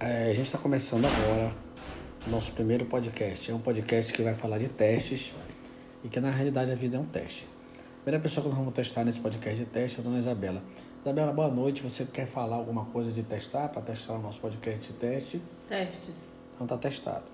É, a gente está começando agora o nosso primeiro podcast. É um podcast que vai falar de testes e que na realidade a vida é um teste. A primeira pessoa que nós vamos testar nesse podcast de teste é a dona Isabela. Isabela, boa noite. Você quer falar alguma coisa de testar para testar o nosso podcast de teste? Teste. Então tá testado.